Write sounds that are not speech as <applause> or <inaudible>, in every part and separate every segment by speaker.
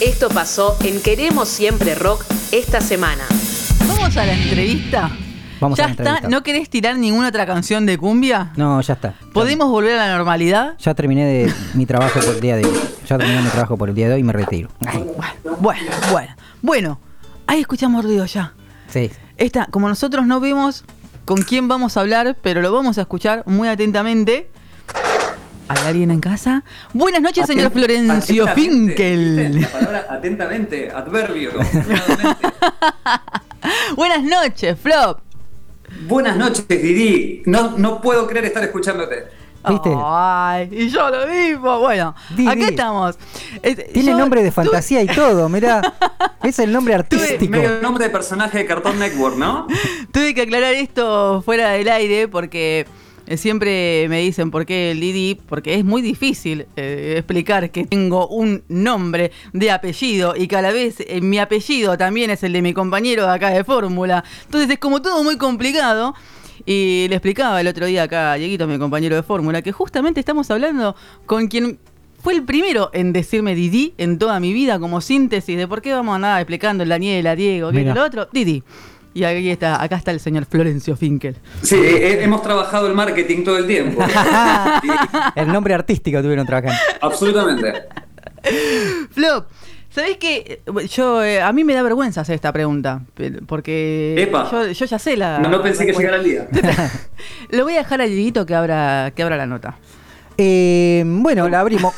Speaker 1: Esto pasó en Queremos Siempre Rock esta semana.
Speaker 2: Vamos a la entrevista.
Speaker 3: Vamos
Speaker 2: ¿Ya
Speaker 3: a la
Speaker 2: está?
Speaker 3: entrevista.
Speaker 2: ¿No querés tirar ninguna otra canción de cumbia?
Speaker 3: No, ya está.
Speaker 2: ¿Podemos volver a la normalidad?
Speaker 3: Ya terminé de mi trabajo por el día de hoy. Ya terminé mi trabajo por el día de hoy y me retiro. Ay,
Speaker 2: Bueno, bueno. Bueno, ahí escuchamos ruido ya.
Speaker 3: sí.
Speaker 2: Esta, como nosotros no vemos con quién vamos a hablar, pero lo vamos a escuchar muy atentamente. ¿Hay alguien en casa? Buenas noches, señor Florencio Finkel.
Speaker 4: La palabra atentamente, adverbio. <laughs>
Speaker 2: Buenas noches, Flop.
Speaker 4: Buenas noches, Didi. No, no puedo creer estar escuchándote.
Speaker 3: ¿Viste?
Speaker 2: Ay, y yo lo mismo. Bueno,
Speaker 3: Di,
Speaker 2: acá estamos.
Speaker 3: Tiene
Speaker 2: yo
Speaker 3: nombre de fantasía y todo, mirá. <laughs> Es el nombre artístico.
Speaker 4: Medio nombre de personaje de Cartoon Network, ¿no? <laughs>
Speaker 2: Tuve que aclarar esto fuera del aire porque siempre me dicen por qué el Didi, porque es muy difícil eh, explicar que tengo un nombre de apellido y que a la vez eh, mi apellido también es el de mi compañero de acá de Fórmula. Entonces es como todo muy complicado. Y le explicaba el otro día acá a Dieguito, mi compañero de Fórmula, que justamente estamos hablando con quien fue el primero en decirme Didi en toda mi vida como síntesis de por qué vamos a andar explicando el Daniel, a Diego, que lo otro, Didi. Y aquí está, acá está el señor Florencio Finkel.
Speaker 4: Sí, eh, hemos trabajado el marketing todo el tiempo. <laughs>
Speaker 3: El nombre artístico tuvieron trabajando.
Speaker 4: absolutamente.
Speaker 2: Flop, ¿sabés qué? Yo, eh, a mí me da vergüenza hacer esta pregunta, porque
Speaker 4: Epa.
Speaker 2: yo, yo ya sé la...
Speaker 4: No, no pensé que llegara el día. <laughs>
Speaker 2: Lo voy a dejar a Dieguito que abra, que abra la nota.
Speaker 3: Eh, bueno, la abrimos.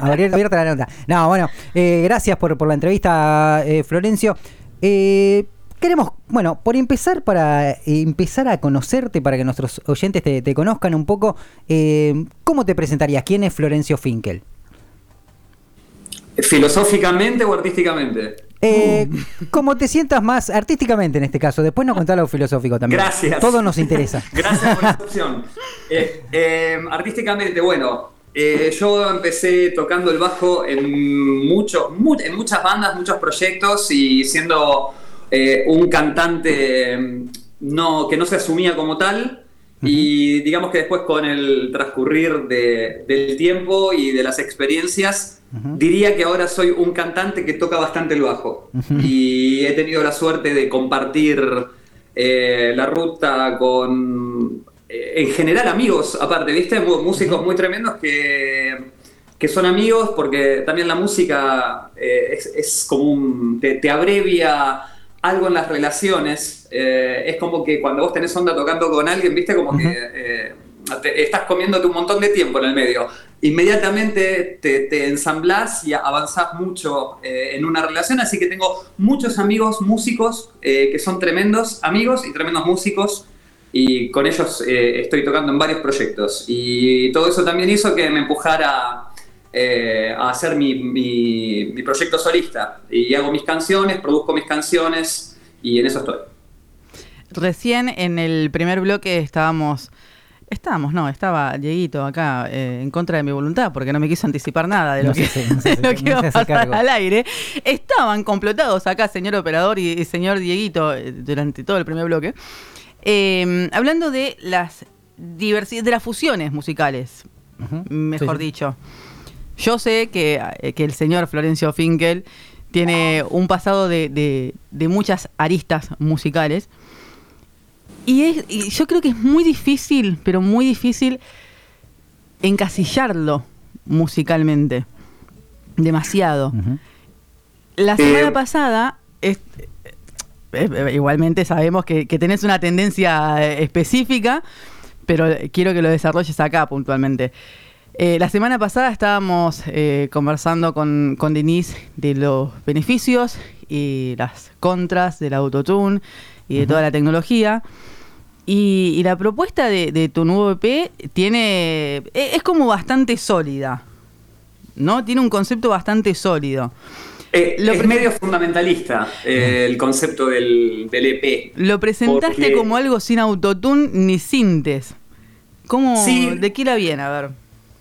Speaker 3: Abierta la nota. No, bueno, eh, gracias por, por la entrevista, eh, Florencio. Eh, queremos, bueno, por empezar, para eh, empezar a conocerte, para que nuestros oyentes te, te conozcan un poco, eh, ¿cómo te presentarías? ¿Quién es Florencio Finkel?
Speaker 4: ¿Filosóficamente o artísticamente?
Speaker 3: Eh, Como te sientas más artísticamente en este caso, después nos contás lo filosófico también.
Speaker 4: Gracias.
Speaker 3: Todo nos interesa. <laughs>
Speaker 4: Gracias por la opción. Eh, eh, artísticamente, bueno, yo empecé tocando el bajo en, mucho, mu- en muchas bandas, muchos proyectos y siendo eh, un cantante mm, no, que no se asumía como tal. Y digamos que después con el transcurrir de- del tiempo y de las experiencias, diría que ahora soy un cantante que toca bastante el bajo. Y he tenido la suerte de compartir eh, la ruta con, eh, en general, amigos, aparte, ¿viste? Músicos muy tremendos que, que son amigos porque también la música eh, es, es como un. Te, te abrevia algo en las relaciones. eh, es como que cuando vos tenés onda tocando con alguien, ¿viste? Como que. eh, te- estás comiéndote un montón de tiempo en el medio. Inmediatamente te, te ensamblás y avanzás mucho eh, en una relación, así que tengo muchos amigos músicos eh, que son tremendos amigos y tremendos músicos y con ellos eh, estoy tocando en varios proyectos. Y todo eso también hizo que me empujara eh, a hacer mi, mi- mi proyecto solista. Y hago mis canciones, produzco mis canciones y en eso estoy.
Speaker 2: Recién en el primer bloque estábamos. Estábamos, no, estaba Dieguito acá eh, en contra de mi voluntad porque no me quiso anticipar nada de lo
Speaker 3: No
Speaker 2: que, <laughs>
Speaker 3: no
Speaker 2: de lo que
Speaker 3: no
Speaker 2: iba a pasar
Speaker 3: cargo.
Speaker 2: al aire. Estaban complotados acá, señor operador y, y señor Dieguito, eh, durante todo el primer bloque, eh, hablando de las diversidades, de las fusiones musicales, mejor
Speaker 3: Sí, sí.
Speaker 2: dicho. Yo sé que, eh, que el señor Florencio Finkel tiene un pasado de, de- de muchas aristas musicales. Y, es, y yo creo que es muy difícil, pero muy difícil encasillarlo musicalmente. Demasiado. La
Speaker 4: Eh,
Speaker 2: semana pasada, es- eh, eh, igualmente sabemos que, que tenés una tendencia eh, específica, pero quiero que lo desarrolles acá puntualmente. Eh, la semana pasada estábamos eh, conversando con, con Denise de los beneficios y las contras del autotune y de toda la tecnología. Y, y la propuesta de, de tu nuevo EP tiene. e- es como bastante sólida. ¿No? Tiene un concepto bastante sólido.
Speaker 4: Eh,
Speaker 2: Lo
Speaker 4: es medio fundamentalista eh, el concepto del, del EP.
Speaker 2: Lo presentaste
Speaker 4: Porque-
Speaker 2: como algo sin autotune ni sintes. ¿Cómo?
Speaker 4: Sí.
Speaker 2: ¿De qué la viene? A ver.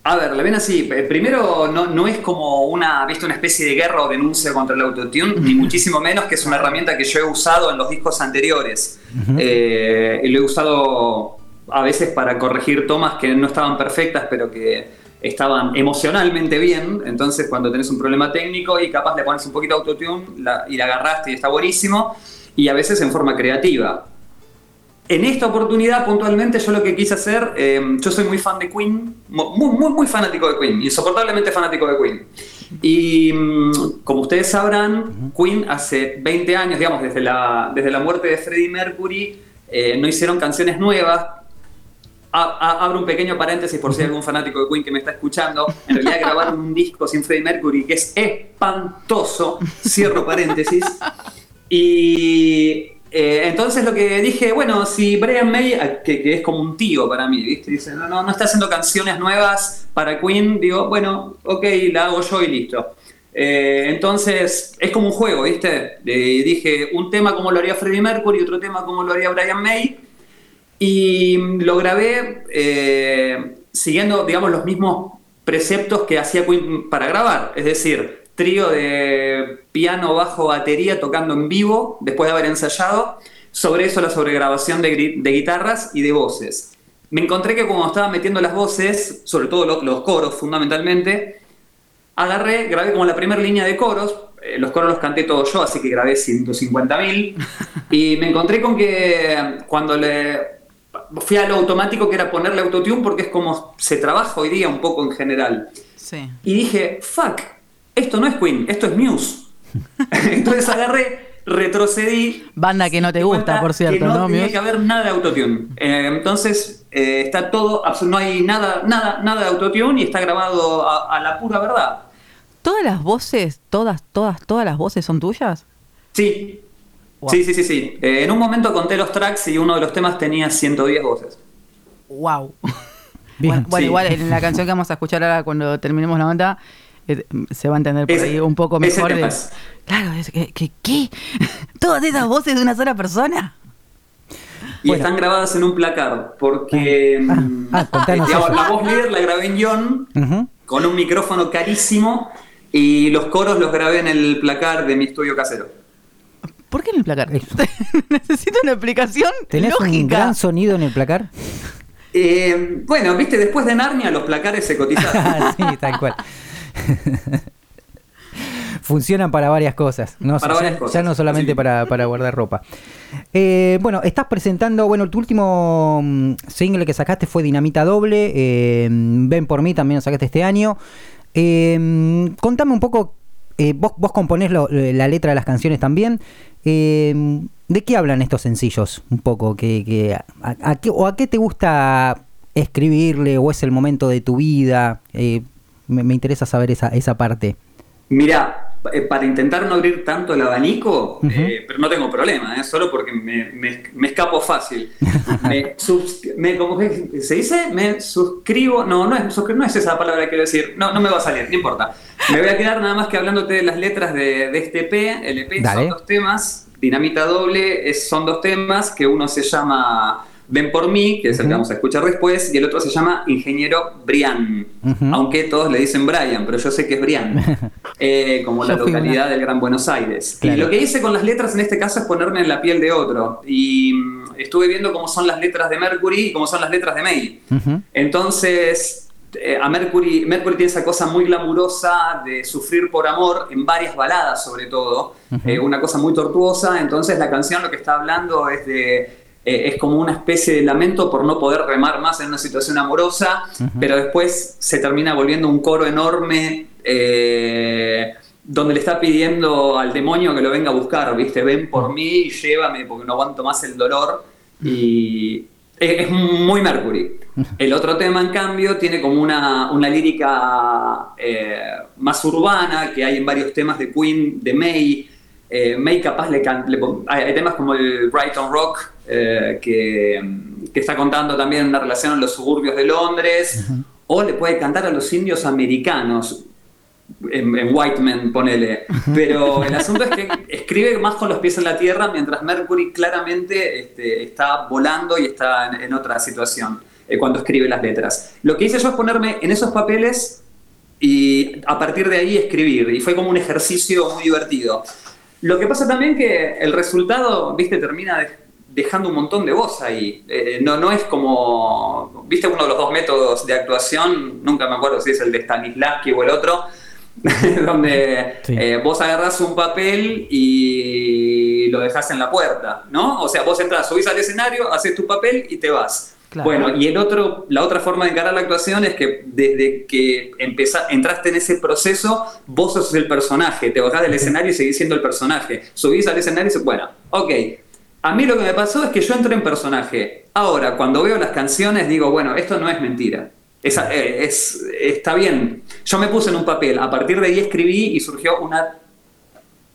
Speaker 4: A ver, la ven así. Eh, Primero, no, no es como una, ¿viste? una especie de guerra o denuncia contra el autotune, ni muchísimo menos que es una herramienta que yo he usado en los discos anteriores. Eh, y lo he usado a veces para corregir tomas que no estaban perfectas, pero que estaban emocionalmente bien, entonces cuando tenés un problema técnico y capaz le pones un poquito de autotune la- y la agarraste y está buenísimo, y a veces en forma creativa. En esta oportunidad, puntualmente, yo lo que quise hacer, eh, yo soy muy fan de Queen, mu- muy, muy, muy fanático de Queen, insoportablemente fanático de Queen. Y mm, como ustedes sabrán, Queen hace 20 años, digamos, desde la, desde la muerte de Freddie Mercury, eh, no hicieron canciones nuevas. A- a- abro un pequeño paréntesis por si hay algún fanático de Queen que me está escuchando. En realidad grabaron un disco sin Freddie Mercury que es espantoso. Cierro paréntesis. Y eh, entonces lo que dije, bueno, si Brian May, eh, que, es como un tío para mí, ¿viste? Dice, no, no, no está haciendo canciones nuevas para Queen, digo, bueno, ok, la hago yo y listo. Eh, entonces es como un juego, ¿viste? Eh, dije, un tema como lo haría Freddie Mercury, otro tema como lo haría Brian May, y lo grabé eh, siguiendo, digamos, los mismos preceptos que hacía Queen para grabar. Es decir, trío de piano, bajo, batería tocando en vivo después de haber ensayado. Sobre eso la sobregrabación de, guitarras y de voces. Me encontré que cuando estaba metiendo las voces, sobre todo lo- los coros fundamentalmente, agarré, grabé como la primera línea de coros, eh, los coros los canté todos yo, así que grabé 150.000, <laughs> y me encontré con que cuando le fui a lo automático que era ponerle autotune porque es como se trabaja hoy día un poco en general.
Speaker 2: Sí.
Speaker 4: Y dije, fuck, esto no es Queen, esto es Muse. <laughs> Entonces agarré, retrocedí.
Speaker 2: Banda que no te gusta,
Speaker 4: cuenta
Speaker 2: por cierto,
Speaker 4: que no,
Speaker 2: ¿no,
Speaker 4: tenía que haber nada de autotune. Eh, entonces eh, está todo, no hay nada, nada, nada de autotune y está grabado a, a la pura verdad.
Speaker 2: ¿Todas las voces, todas, todas, todas las voces son tuyas?
Speaker 4: Sí.
Speaker 2: Wow.
Speaker 4: Sí, sí, sí, sí. Eh, en un momento conté los tracks y uno de los temas tenía 110 voces.
Speaker 2: Wow.
Speaker 3: Bien,
Speaker 2: bueno, bueno,
Speaker 4: sí.
Speaker 2: igual en la canción que vamos a escuchar ahora cuando terminemos la eh, se va a entender por ahí un poco mejor. de- Claro, es que, que- ¿qué? <laughs> ¿Todas esas voces de una sola persona?
Speaker 4: Y
Speaker 3: Bueno.
Speaker 4: están grabadas en un placar, porque
Speaker 3: Ah,
Speaker 4: mm,
Speaker 3: ah, contanos
Speaker 4: digamos,
Speaker 3: eso.
Speaker 4: la voz líder la grabé en John
Speaker 3: Ujú.
Speaker 4: con un micrófono carísimo y los coros los grabé en el placar de mi estudio casero.
Speaker 2: ¿Por qué en el placar? <laughs> Necesito una explicación
Speaker 3: ¿Tenés un
Speaker 2: lógica.
Speaker 3: gran sonido en el placar?
Speaker 4: Eh, bueno, viste, después de Narnia los placares se cotizaron. <laughs>
Speaker 3: sí, tal cual. <laughs> Funcionan para varias cosas. No,
Speaker 4: Para
Speaker 3: ya,
Speaker 4: varias
Speaker 3: ya
Speaker 4: cosas,
Speaker 3: no solamente
Speaker 4: sí.
Speaker 3: para, para guardar ropa. Eh, bueno, estás presentando, bueno, tu último mm, single que sacaste fue Dinamita Doble. eh, Ven por mí también lo sacaste este año. Eh, contame un poco, eh, vos, vos componés lo- la letra de las canciones también. ¿De qué hablan estos sencillos? Un poco, que, que- a, a qué, ¿o a qué te gusta escribirle o es el momento de tu vida? Eh, me, me interesa saber esa, esa parte.
Speaker 4: Mira, eh, para intentar no abrir tanto el abanico, eh, pero no tengo problema, eh, solo porque me, me- me escapo fácil. <laughs> me, subs- me- ¿cómo que se dice? Me suscribo, no, no es, no es esa palabra que quiero decir, no, no me va a salir, no importa. Me voy a quedar nada más que hablándote de las letras de, de este EP. El EP
Speaker 3: Dale.
Speaker 4: son dos temas, Dinamita Doble es- son dos temas, que uno se llama Ven por mí, que es el que vamos a escuchar después, y el otro se llama Ingeniero Brian, aunque todos le dicen Brian, pero yo sé que es Brian, <laughs> eh, como la localidad
Speaker 2: una.
Speaker 4: del Gran Buenos Aires.
Speaker 3: Claro.
Speaker 4: Y lo que hice con las letras en este caso es ponerme en la piel de otro, y mm, estuve viendo cómo son las letras de Mercury y cómo son las letras de May. Entonces, eh, a Mercury, Mercury tiene esa cosa muy glamurosa de sufrir por amor, en varias baladas sobre todo, eh, una cosa muy tortuosa, entonces la canción lo que está hablando es de... eh, es como una especie de lamento por no poder remar más en una situación amorosa, pero después se termina volviendo un coro enorme eh, donde le está pidiendo al demonio que lo venga a buscar, ¿viste? Ven por mí, llévame porque no aguanto más el dolor. Y es, es muy Mercury. El otro tema, en cambio, tiene como una, una lírica eh, más urbana que hay en varios temas de Queen, de May. Eh, May capaz le, can- le hay, hay temas como el Brighton Rock, eh, que, que está contando también una relación en los suburbios de Londres, o le puede cantar a los indios americanos, en, en Whiteman, ponele. Pero el <laughs> asunto es que escribe más con los pies en la tierra, mientras Mercury claramente este, está volando y está en, en otra situación eh, cuando escribe las letras. Lo que hice yo es ponerme en esos papeles y a partir de ahí escribir. Y fue como un ejercicio muy divertido. Lo que pasa también que el resultado, viste, termina de- dejando un montón de voz ahí. Eh, no, no es como, viste uno de los dos métodos de actuación, nunca me acuerdo si es el de Stanislavski o el otro, <laughs> donde
Speaker 3: Sí.
Speaker 4: eh, vos agarrás un papel y lo dejás en la puerta, ¿no? O sea, vos entras, subís al escenario, haces tu papel y te vas.
Speaker 2: Claro.
Speaker 4: Bueno, y el otro, la otra forma de encarar la actuación es que desde que empezá- entraste en ese proceso, vos sos el personaje, te bajás del escenario y seguís siendo el personaje. Subís al escenario y dices, bueno, ok. A mí lo que me pasó es que yo entré en personaje. Ahora, cuando veo las canciones, digo, bueno, esto no es mentira. Eh, es, está bien. Yo me puse en un papel, a partir de ahí escribí y surgió una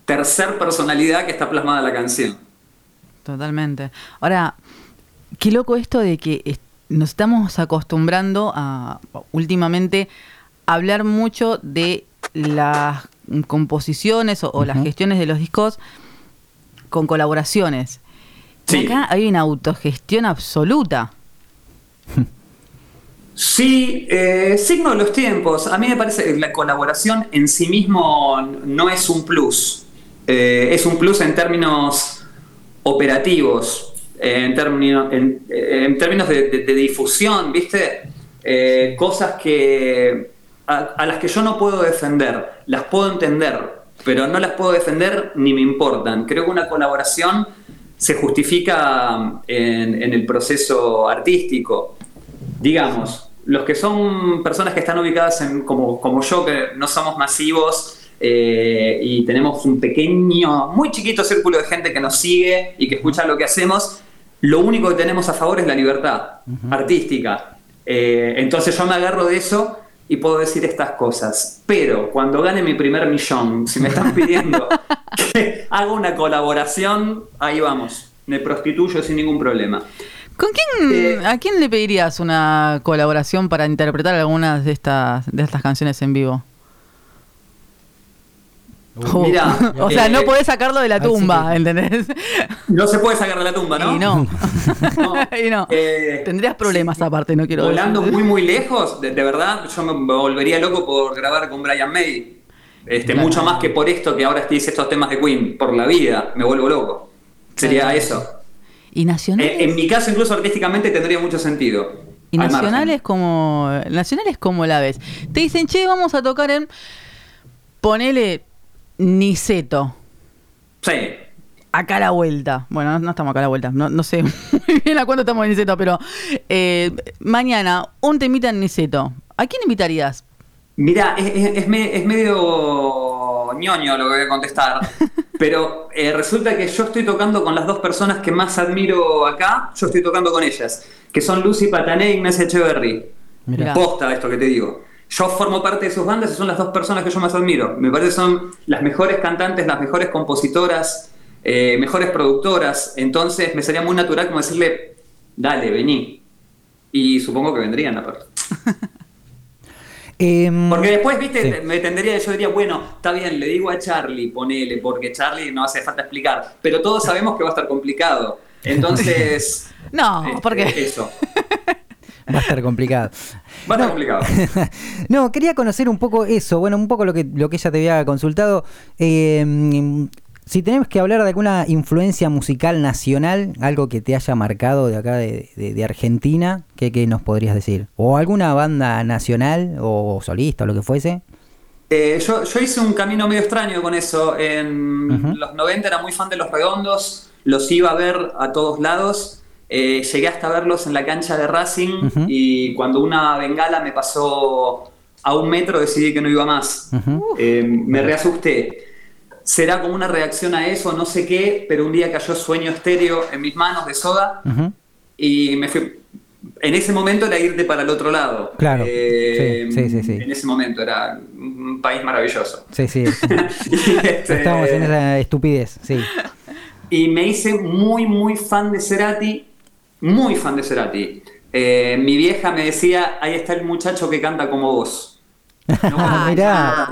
Speaker 4: tercer personalidad que está plasmada en la canción.
Speaker 2: Totalmente. Ahora, qué loco esto de que nos estamos acostumbrando a últimamente hablar mucho de las composiciones o, o las gestiones de los discos con colaboraciones. Y
Speaker 4: Sí.
Speaker 2: Acá hay una autogestión absoluta.
Speaker 4: Sí, eh, signo de los tiempos. A mí me parece que la colaboración en sí mismo no es un plus. Eh, es un plus en términos operativos, en, términos, en, términos de, difusión, ¿viste? Eh, cosas que a, las que yo no puedo defender, las puedo entender, pero no las puedo defender ni me importan. Creo que una colaboración se justifica en, en el proceso artístico digamos, los que son personas que están ubicadas en, como, como yo, que no somos masivos eh, y tenemos un pequeño, muy chiquito círculo de gente que nos sigue y que escucha lo que hacemos, lo único que tenemos a favor es la libertad artística. Eh, entonces yo me agarro de eso y puedo decir estas cosas. Pero cuando gane mi primer millón, si me están pidiendo <laughs> que haga una colaboración, ahí vamos. Me prostituyo sin ningún problema.
Speaker 2: ¿Con quién,
Speaker 4: Eh,
Speaker 2: ¿A quién le pedirías una colaboración para interpretar algunas de estas, de estas canciones en vivo?
Speaker 4: Mirá, <laughs>
Speaker 2: o sea,
Speaker 4: eh,
Speaker 2: no podés sacarlo de la tumba,
Speaker 3: que-
Speaker 2: ¿entendés? <laughs>
Speaker 4: No se puede sacar de la tumba, ¿no?
Speaker 2: Y no.
Speaker 4: No. <laughs>
Speaker 2: y no.
Speaker 4: Eh,
Speaker 2: Tendrías problemas aparte, no quiero
Speaker 4: Volando
Speaker 2: decir.
Speaker 4: muy, muy lejos, de, de verdad, yo me, volvería loco por grabar con Brian May. Este,
Speaker 2: Claro.
Speaker 4: Mucho más que por esto que ahora dice estos temas de Queen, por la vida, me vuelvo loco. Sería
Speaker 2: Claro.
Speaker 4: eso.
Speaker 2: ¿Y nacionales?
Speaker 4: Eh, en mi caso, incluso artísticamente, tendría mucho sentido.
Speaker 2: y
Speaker 4: al
Speaker 2: nacionales como nacionales como la ves. Te dicen, che, vamos a tocar en. Ponele Niceto.
Speaker 4: Sí.
Speaker 2: Acá a la vuelta. Bueno, no, no estamos acá a la vuelta. No, no sé <laughs> muy bien a cuánto estamos en Niceto, pero eh, mañana, un temita en Niceto. ¿A quién invitarías?
Speaker 4: Mira, es, es- es me- es medio ñoño lo que voy a contestar, <laughs> pero eh, resulta que yo estoy tocando con las dos personas que más admiro acá, yo estoy tocando con ellas, que son Lucy Patané y Ignacia Echeverry.
Speaker 2: Mirá.
Speaker 4: Posta esto que te digo. Yo formo parte de sus bandas y son las dos personas que yo más admiro. Me parece que son las mejores cantantes, las mejores compositoras, eh, mejores productoras. Entonces me sería muy natural como decirle, dale, vení. Y supongo que vendrían aparte. <laughs>
Speaker 3: Em,
Speaker 4: Porque después, viste,
Speaker 3: sí.
Speaker 4: me tendría, yo diría, bueno, está bien, le digo a Charlie, ponele, porque Charlie no hace falta explicar, pero todos sabemos que va a estar complicado. Entonces. <laughs>
Speaker 2: No,
Speaker 4: este,
Speaker 2: porque
Speaker 4: Eso.
Speaker 3: Va a estar complicado.
Speaker 4: Va a estar complicado. <laughs>
Speaker 3: no, quería conocer un poco eso, bueno, un poco lo que, lo que ella te había consultado. Eh, si tenemos que hablar de alguna influencia musical nacional, algo que te haya marcado de acá de, de- de Argentina, ¿qué, qué nos podrías decir? ¿O alguna banda nacional o solista o lo que fuese?
Speaker 4: Eh, yo, yo hice un camino medio extraño con eso. En los 90 era muy fan de los redondos, los iba a ver a todos lados. Eh, llegué hasta verlos en la cancha de Racing y cuando una bengala me pasó a un metro decidí que no iba más. Eh, me reasusté. Será como una reacción a eso, no sé qué, pero un día cayó sueño estéreo en mis manos de soda y me fui. En ese momento era irte para el otro lado.
Speaker 3: Claro.
Speaker 4: Eh,
Speaker 3: Sí, sí, sí.
Speaker 4: En ese momento era un país maravilloso.
Speaker 3: Sí, sí. <laughs>
Speaker 4: este,
Speaker 3: Estábamos en esa estupidez, sí.
Speaker 4: y me hice muy, muy fan de Cerati. Muy fan de Cerati. Eh, mi vieja me decía: ahí está el muchacho que canta como vos. No <laughs> como <laughs>
Speaker 3: Mirá.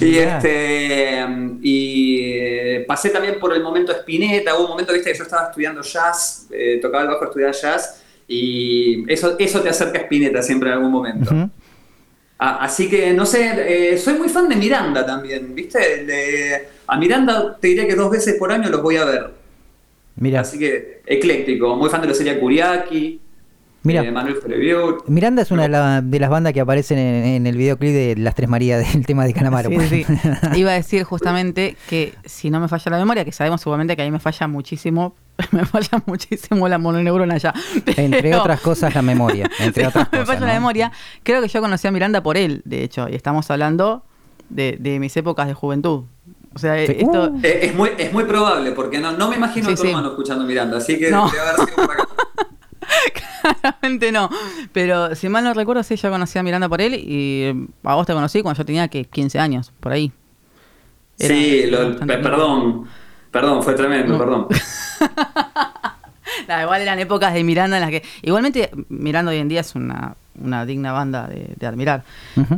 Speaker 4: y este y eh, pasé también por el momento Spinetta, hubo un momento viste que yo estaba estudiando jazz, eh, tocaba el bajo, estudiaba jazz y eso, eso te acerca a Spinetta siempre en algún momento. Ah, así que no sé, eh, soy muy fan de Miranda también, ¿viste? De- a Miranda te diría que dos veces por año los voy a ver.
Speaker 3: Mira.
Speaker 4: Así que ecléctico, muy fan de la serie Kuriaki,
Speaker 3: Mira.
Speaker 4: eh, Manuel Freviot.
Speaker 3: Miranda es una de, la- de las bandas que aparecen en, en el videoclip de Las Tres Marías <laughs> del tema de Calamaro.
Speaker 2: Sí, sí. <laughs> Iba a decir justamente que si no me falla la memoria, que sabemos seguramente que a mí me falla muchísimo, <laughs> me falla muchísimo la mononeurona ya.
Speaker 3: Entre otras cosas, la memoria. Entre
Speaker 2: si
Speaker 3: otras
Speaker 2: me
Speaker 3: cosas.
Speaker 2: falla la memoria, creo que yo conocí a Miranda por él, de hecho, y estamos hablando de, de mis épocas de juventud. O sea,
Speaker 3: Sí.
Speaker 2: esto...
Speaker 3: Uh.
Speaker 4: Eh, es, muy, es muy probable, porque no, no me imagino
Speaker 2: Sí,
Speaker 4: a tu
Speaker 2: sí.
Speaker 4: hermano escuchando Miranda, así que
Speaker 2: No.
Speaker 4: debe haber sido por acá. <laughs>
Speaker 2: Claramente no. Pero si mal no recuerdo, sí, yo conocí a Miranda por él y eh, a vos te conocí cuando yo tenía que 15 años, por ahí. Era-
Speaker 4: Sí, lo- perdón, perdón, fue tremendo,
Speaker 2: No.
Speaker 4: perdón. <laughs>
Speaker 2: Nah, igual eran épocas de Miranda en las que. Igualmente, Miranda hoy en día es una, una digna banda de, de admirar.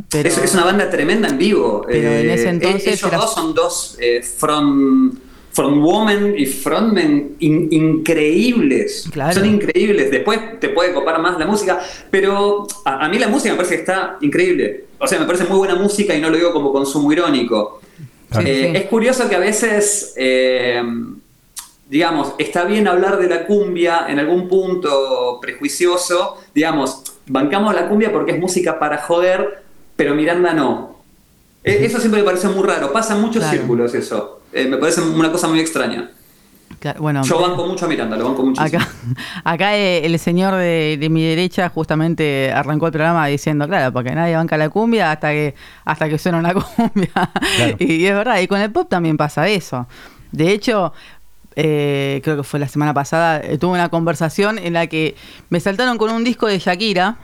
Speaker 2: Pero,
Speaker 4: es, es una banda tremenda en vivo.
Speaker 2: Pero en ese
Speaker 4: Eh,
Speaker 2: entonces
Speaker 4: ellos
Speaker 2: era-
Speaker 4: dos son dos eh, front, frontwoman y frontmen in- increíbles.
Speaker 2: Claro.
Speaker 4: Son increíbles. Después te puede copar más la música, pero a, a mí la música me parece que está increíble. O sea, me parece muy buena música y no lo digo como consumo irónico.
Speaker 2: Claro.
Speaker 4: Eh,
Speaker 2: Sí.
Speaker 4: Es curioso que a veces, eh, digamos, está bien hablar de la cumbia en algún punto prejuicioso, digamos, bancamos la cumbia porque es música para joder, pero Miranda no. Eh, Eso siempre me parece muy raro, pasa en muchos
Speaker 2: Claro.
Speaker 4: círculos eso. Eh, me parece una cosa muy extraña.
Speaker 2: Claro, bueno,
Speaker 4: Yo banco mucho a Miranda, lo banco muchísimo.
Speaker 2: acá, <laughs> acá eh, el señor de, de mi derecha justamente arrancó el programa diciendo, claro, porque nadie banca la cumbia hasta que hasta que suena una <laughs> cumbia.
Speaker 3: Claro.
Speaker 2: Y, es verdad, y con el pop también pasa eso. De hecho, eh, creo que fue la semana pasada, eh, tuve una conversación en la que me saltaron con un disco de Shakira.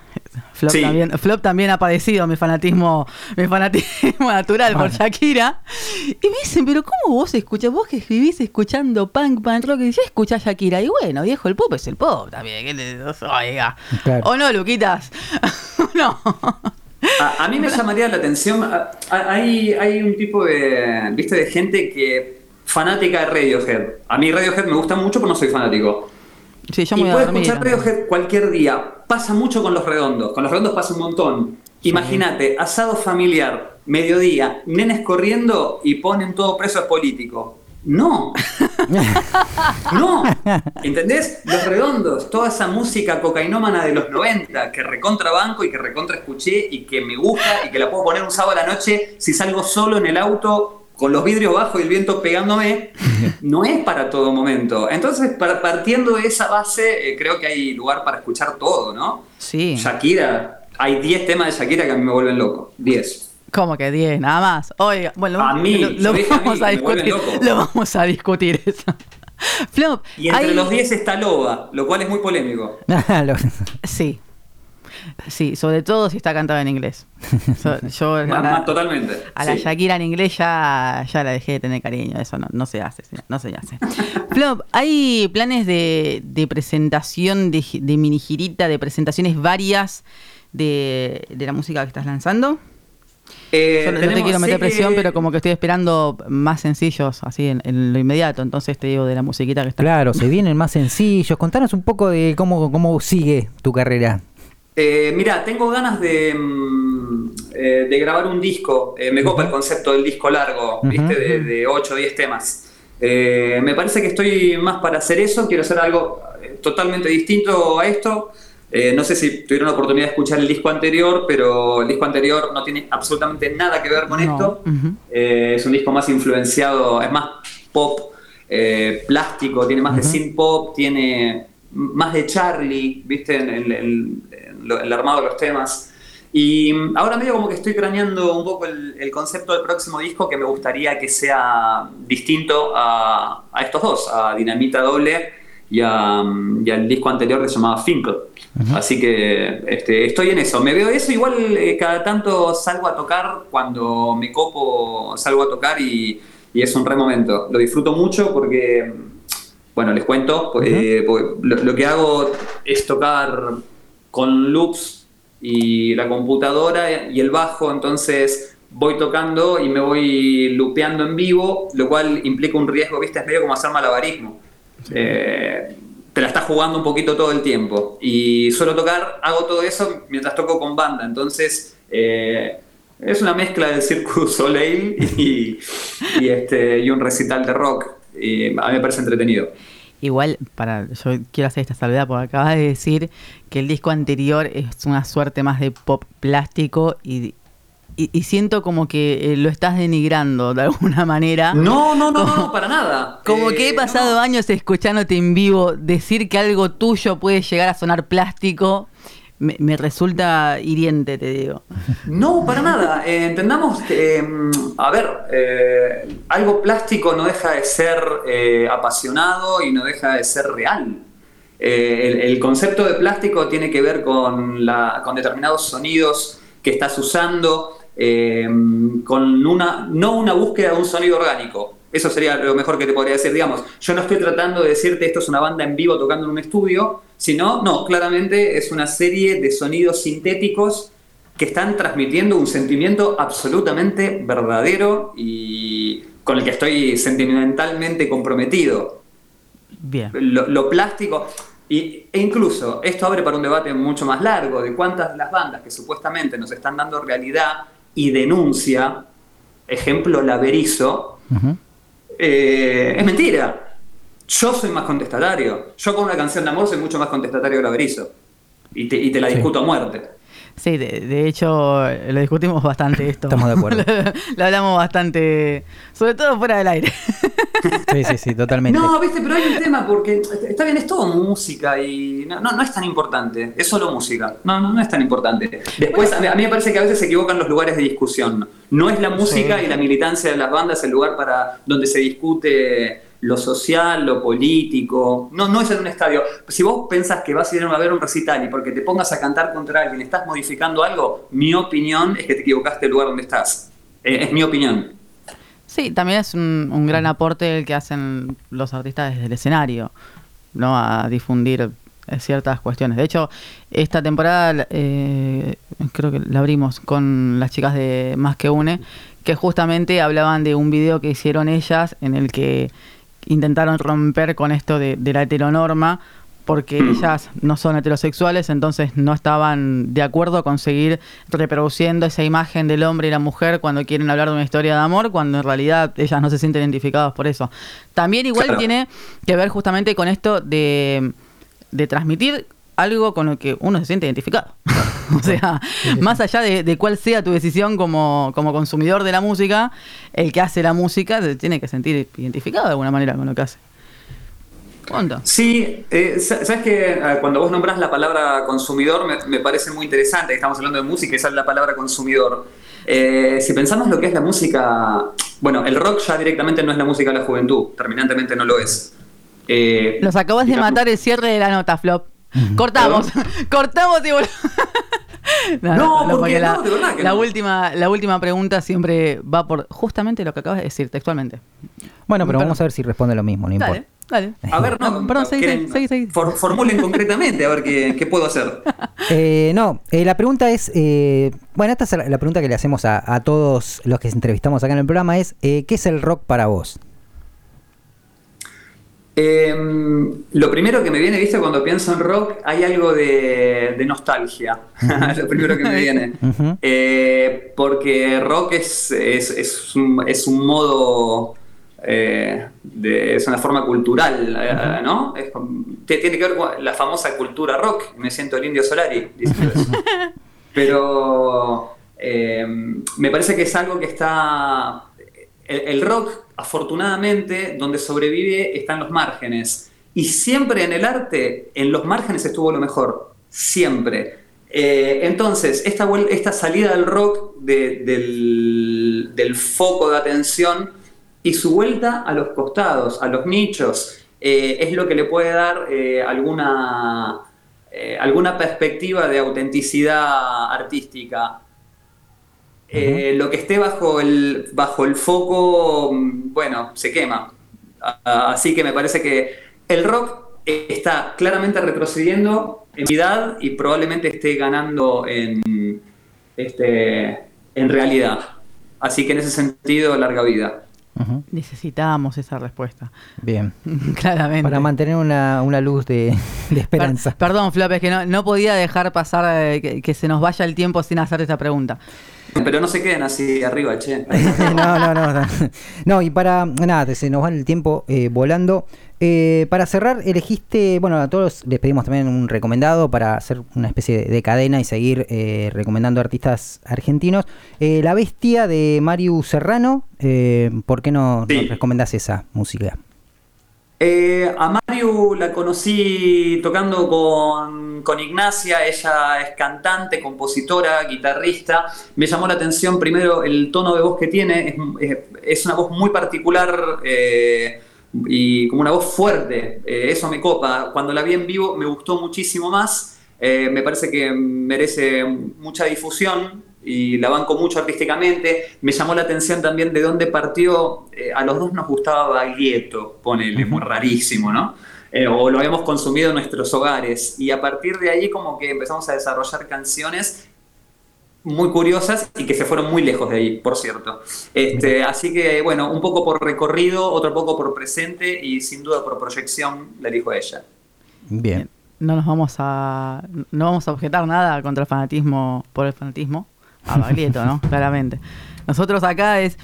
Speaker 2: Flop,
Speaker 4: Sí.
Speaker 2: también, Flop también ha padecido mi fanatismo, mi fanatismo <laughs> natural por. Shakira. Y me dicen, pero ¿cómo vos escuchás? Vos que vivís escuchando punk, punk rock, y ya escuchás Shakira. Y bueno, viejo, el pop es el pop también. ¿qué le- Oiga.
Speaker 3: Claro.
Speaker 2: ¿O no, Luquitas? <laughs> no.
Speaker 4: A, a mí me llamaría la atención, a- a- hay, hay un tipo de, ¿viste? de gente que fanática de Radiohead. A mí Radiohead me gusta mucho, pero no soy fanático.
Speaker 2: Sí, yo
Speaker 4: y
Speaker 2: me
Speaker 4: puedes
Speaker 2: dormir.
Speaker 4: escuchar Radiohead cualquier día. Pasa mucho con los redondos. Con los redondos pasa un montón. Imagínate, asado familiar, mediodía, nenes corriendo y ponen todo preso político. No, <laughs> no. ¿Entendés? Los redondos, toda esa música cocainómana de los 90 que recontra banco y que recontra escuché y que me gusta y que la puedo poner un sábado a la noche si salgo solo en el auto con los vidrios bajos y el viento pegándome, <laughs> no es para todo momento. Entonces, par- partiendo de esa base, eh, creo que hay lugar para escuchar todo, ¿no?
Speaker 2: Sí.
Speaker 4: Shakira, hay 10 temas de Shakira que a mí me vuelven loco. 10.
Speaker 2: ¿Cómo que 10? Nada más. Oiga, bueno,
Speaker 4: A mí,
Speaker 2: lo, lo
Speaker 4: dije a mí,
Speaker 2: vamos a discutir. Lo vamos a discutir eso. <laughs> Flop,
Speaker 4: Y entre
Speaker 2: hay-
Speaker 4: los 10 está Loba, lo cual es muy polémico. <laughs>
Speaker 2: Sí. Sí, sobre todo si está cantado en inglés. <laughs> So- yo a
Speaker 4: Más-
Speaker 2: la,
Speaker 4: más totalmente.
Speaker 2: a la
Speaker 4: sí.
Speaker 2: Shakira en inglés ya, ya la dejé de tener cariño. Eso no, no se hace. No se hace. Flop, ¿hay planes de, de presentación, de, mini girita, de presentaciones varias de, de la música que estás lanzando?
Speaker 4: Eh,
Speaker 2: Yo no- no te quiero meter presión, pero como que estoy esperando más sencillos, así en, en lo inmediato. Entonces te digo de la musiquita que está.
Speaker 3: Claro, se vienen más sencillos. Contanos un poco de cómo, cómo sigue tu carrera.
Speaker 4: Eh, mira, tengo ganas de, mm, eh, de grabar un disco. Eh, me copa el concepto del disco largo. ¿viste? De, de 8 o 10 temas. Eh, me parece que estoy más para hacer eso. Quiero hacer algo totalmente distinto a esto. Eh, no sé si tuvieron la oportunidad de escuchar el disco anterior, pero el disco anterior no tiene absolutamente nada que ver con
Speaker 2: No.
Speaker 4: esto. Es un disco más influenciado, es más pop, plástico, tiene más de synth pop, tiene más de Charlie, ¿viste? En, en- en- en lo- el armado de los temas. Y ahora medio como que estoy craneando un poco el, el concepto del próximo disco que me gustaría que sea distinto a, a estos dos, a Dinamita Doble y, a, y al disco anterior que se llamaba Finkel. Así que este, estoy en eso. Me veo eso, igual eh, cada tanto salgo a tocar, cuando me copo salgo a tocar y, y es un re momento. Lo disfruto mucho porque, bueno, les cuento, eh, porque lo, lo que hago es tocar con loops y la computadora y el bajo, entonces voy tocando y me voy lupeando en vivo, lo cual implica un riesgo, ¿viste? Es medio como hacer malabarismo. Eh, te la estás jugando un poquito todo el tiempo. Y suelo tocar, hago todo eso mientras toco con banda. Entonces, eh, es una mezcla del Circus Soleil y, y, este, y un recital de rock. Y a mí me parece entretenido.
Speaker 2: Igual, para, yo quiero hacer esta salvedad porque acabas de decir que el disco anterior es una suerte más de pop plástico y, y, y siento como que eh, lo estás denigrando de alguna manera.
Speaker 4: No, no, no, no, para nada.
Speaker 2: Como
Speaker 4: Eh,
Speaker 2: que he pasado
Speaker 4: no.
Speaker 2: años escuchándote en vivo decir que algo tuyo puede llegar a sonar plástico, me, resulta hiriente, te digo.
Speaker 4: No, para nada. Eh, entendamos mm, a ver, eh, algo plástico no deja de ser eh, apasionado y no deja de ser real. El, el concepto de plástico tiene que ver con, la, con determinados sonidos que estás usando, con una, no una búsqueda de un sonido orgánico. Eso sería lo mejor que te podría decir. Digamos, yo no estoy tratando de decirte esto es una banda en vivo tocando en un estudio, sino, no, claramente es una serie de sonidos sintéticos que están transmitiendo un sentimiento absolutamente verdadero y con el que estoy sentimentalmente comprometido.
Speaker 2: Bien.
Speaker 4: Lo, lo plástico, y, e incluso esto abre para un debate mucho más largo de cuántas de las bandas que supuestamente nos están dando realidad y denuncia, ejemplo Laberizo. Eh, es mentira. Yo soy más contestatario. Yo con una canción de amor soy mucho más contestatario que Laberizo. Y te, y te la
Speaker 3: Sí.
Speaker 4: discuto a muerte.
Speaker 2: Sí, de, de hecho lo discutimos bastante esto.
Speaker 3: Estamos de acuerdo.
Speaker 2: lo, <laughs> lo hablamos bastante, sobre todo fuera del aire. <laughs>
Speaker 3: Sí, sí, sí, totalmente.
Speaker 4: No, viste, pero hay un tema porque está bien, es todo música y no, no, no es tan importante, es solo música. No, no, no es tan importante. Después, a mí, a mí me parece que a veces se equivocan los lugares de discusión. No es la música
Speaker 2: Sí.
Speaker 4: y la militancia de las bandas el lugar para donde se discute lo social, lo político. No, no es en un estadio. Si vos pensás que vas a ir a ver un recital y porque te pongas a cantar contra alguien estás modificando algo, mi opinión es que te equivocaste del lugar donde estás. Eh, es mi opinión.
Speaker 2: Sí, también es un, un gran aporte el que hacen los artistas desde el escenario, ¿no? A difundir eh, ciertas cuestiones. De hecho, esta temporada eh, creo que la abrimos con las chicas de Más que Une, que justamente hablaban de un video que hicieron ellas en el que intentaron romper con esto de, de la heteronorma porque ellas no son heterosexuales, entonces no estaban de acuerdo con seguir reproduciendo esa imagen del hombre y la mujer cuando quieren hablar de una historia de amor, cuando en realidad ellas no se sienten identificadas por eso. También igual
Speaker 4: Claro.
Speaker 2: tiene que ver justamente con esto de, de transmitir algo con lo que uno se siente identificado. <laughs> o sea, más allá de, de cuál sea tu decisión como, como consumidor de la música, el que hace la música se tiene que sentir identificado de alguna manera con lo que hace. Punto.
Speaker 4: Sí, eh, sa- sabes que cuando vos nombrás la palabra consumidor me, me parece muy interesante, que estamos hablando de música y sale la palabra consumidor. Eh, si pensamos lo que es la música, bueno, el rock ya directamente no es la música de la juventud, terminantemente no lo es. Eh,
Speaker 2: Nos acabas de matar el cierre de la nota, Flop. Cortamos, <laughs> cortamos y vol- <laughs>
Speaker 4: No, porque
Speaker 2: porque la,
Speaker 4: no, de verdad que
Speaker 2: la
Speaker 4: no.
Speaker 2: última, la última pregunta siempre va por justamente lo que acabas de decir textualmente.
Speaker 3: Bueno, pero
Speaker 2: Perdón.
Speaker 3: vamos a ver si responde lo mismo, no
Speaker 2: Dale,
Speaker 3: importa.
Speaker 2: dale.
Speaker 4: A ver, no,
Speaker 2: Perdón, seguí,
Speaker 4: quieren-
Speaker 2: seguí, seguí.
Speaker 4: for- formulen concretamente a ver qué, qué puedo hacer. <laughs>
Speaker 3: Eh, no, eh, la pregunta es, eh, bueno, esta es la, la pregunta que le hacemos a, a todos los que entrevistamos acá en el programa es, eh, ¿qué es el rock para vos?
Speaker 4: Eh, lo primero que me viene, viste, cuando pienso en rock, hay algo de, de nostalgia. <laughs> lo primero que me viene. Eh, porque rock es, es, es un, es un modo, eh, de- es una forma cultural, eh, ¿no? Tiene que ver con la famosa cultura rock. Me siento el indio Solari. <laughs> Pero eh, me parece que es algo que está... El, el rock, afortunadamente, donde sobrevive están los márgenes. Y siempre en el arte, en los márgenes estuvo lo mejor. Siempre. Eh, entonces, esta, esta salida del rock de- del, foco de atención y su vuelta a los costados, a los nichos, eh, es lo que le puede dar eh, alguna, alguna perspectiva de autenticidad artística. Eh, lo que esté bajo el, bajo el foco, mm, bueno, se quema. Así que me parece que el rock está claramente retrocediendo en edad y probablemente esté ganando en, este, en realidad. Así que en ese sentido, larga vida.
Speaker 3: Ujú.
Speaker 2: Necesitábamos esa respuesta.
Speaker 3: Bien. <laughs>
Speaker 2: Claramente.
Speaker 3: Para mantener una, una luz de, de
Speaker 2: Per-
Speaker 3: esperanza.
Speaker 2: perdón, Flop, es que no, no podía dejar pasar eh, que, que se nos vaya el tiempo sin hacerte esta pregunta.
Speaker 4: Pero no se queden así arriba, che. <laughs>
Speaker 3: no, no, no, no. No, y para. Nada, se nos va el tiempo eh, volando. Eh, para cerrar, elegiste. Bueno, a todos les pedimos también un recomendado para hacer una especie de, de cadena y seguir eh, recomendando artistas argentinos. Eh, la Bestia de Mario Serrano. eh, ¿Por qué no
Speaker 4: Sí.
Speaker 3: nos recomendás esa música?
Speaker 4: Eh, a Mario la conocí tocando con, con Ignacia, ella es cantante, compositora, guitarrista. Me llamó la atención primero el tono de voz que tiene, es, una voz muy particular eh, y como una voz fuerte, Eh, eso me copa. Cuando la vi en vivo me gustó muchísimo más, Eh, me parece que merece mucha difusión y la banco mucho artísticamente. Me llamó la atención también de dónde partió. Eh, a los dos nos gustaba Baglietto, ponele, muy rarísimo, ¿no? Eh, o lo habíamos consumido en nuestros hogares. Y a partir de ahí como que empezamos a desarrollar canciones muy curiosas y que se fueron muy lejos de ahí, por cierto. Este, así que, bueno, un poco por recorrido, otro poco por presente y sin duda por proyección, la elijo a ella.
Speaker 3: Bien.
Speaker 2: No nos vamos a. No vamos a objetar nada contra el fanatismo por el fanatismo. A Baglietto, ¿no? <laughs> Claramente. Nosotros acá es.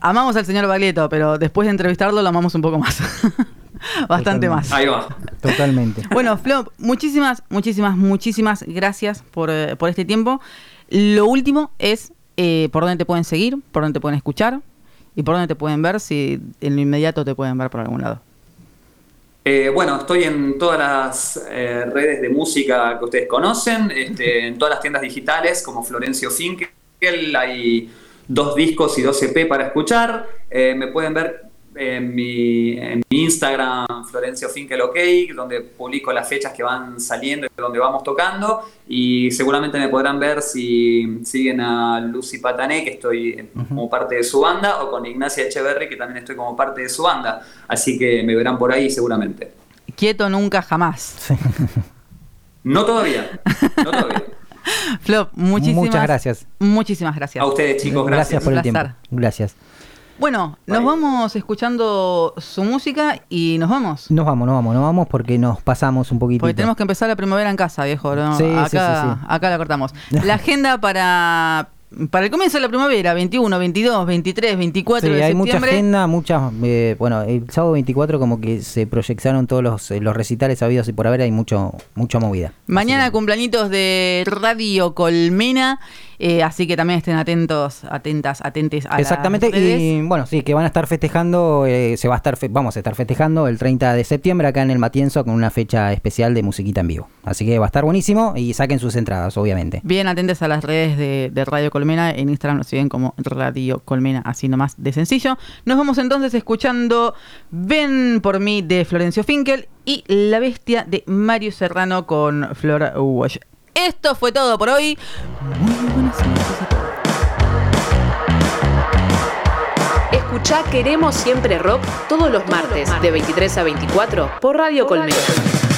Speaker 2: Amamos al señor Baglietto, pero después de entrevistarlo lo amamos un poco más. <laughs> Bastante
Speaker 3: Totalmente.
Speaker 2: más.
Speaker 4: Ahí va.
Speaker 3: Totalmente. <laughs>
Speaker 2: Bueno, Flop, muchísimas, muchísimas, muchísimas gracias por, eh, por este tiempo. Lo último es eh, por dónde te pueden seguir, por dónde te pueden escuchar y por dónde te pueden ver, si en lo inmediato te pueden ver por algún lado.
Speaker 4: Eh, bueno, estoy en todas las eh, redes de música que ustedes conocen, este, en todas las tiendas digitales como Florencio Finkel, hay dos discos y dos EP para escuchar. Eh, me pueden ver en mi, en mi Instagram, Florencio Finkel OK, donde publico las fechas que van saliendo y donde vamos tocando. Y seguramente me podrán ver si siguen a Lucy Patané, que estoy como parte de su banda, o con Ignacia Echeverry, que también estoy como parte de su banda. Así que me verán por ahí seguramente.
Speaker 2: Quieto nunca jamás. <laughs>
Speaker 4: No todavía, no todavía. <laughs>
Speaker 2: Flop, muchísimas
Speaker 3: Muchas gracias.
Speaker 2: Muchísimas gracias.
Speaker 4: A ustedes, chicos, gracias.
Speaker 3: por el tiempo. Gracias.
Speaker 2: Bueno, nos vamos escuchando su música y nos vamos.
Speaker 3: Nos vamos, nos vamos, nos vamos porque nos pasamos un poquito.
Speaker 2: Porque tenemos que empezar la primavera en casa, viejo. ¿no?
Speaker 3: Sí, sí,
Speaker 2: acá,
Speaker 3: sí, sí.
Speaker 2: acá la cortamos. <laughs> La agenda para, para el comienzo de la primavera, 21, 22, 23, 24
Speaker 3: Sí,
Speaker 2: de
Speaker 3: hay mucha agenda, muchas. eh, bueno, el sábado 24 como que se proyectaron todos los, eh, los recitales habidos y por haber hay mucho mucha movida.
Speaker 2: Mañana cumpleañitos de Radio Colmena, eh, así que también estén atentos, atentas, atentes a
Speaker 3: Exactamente,
Speaker 2: las redes.
Speaker 3: y bueno, sí, que van a estar festejando, eh, se va a estar, fe- vamos a estar festejando el 30 de septiembre acá en el Matienzo con una fecha especial de musiquita en vivo. Así que va a estar buenísimo y saquen sus entradas, obviamente.
Speaker 2: Bien atentos a las redes de, de Radio Colmena. En Instagram nos siguen como Radio Colmena, así nomás de sencillo. Nos vamos entonces escuchando Ven por mí de Florencio Finkel y La Bestia de Mario Serrano con Flora Walsh. Esto fue todo por hoy. Muy buenas noches a todos.
Speaker 1: Escucha Queremos Siempre Rock todos los martes de 23 a 24 por Radio Colmena.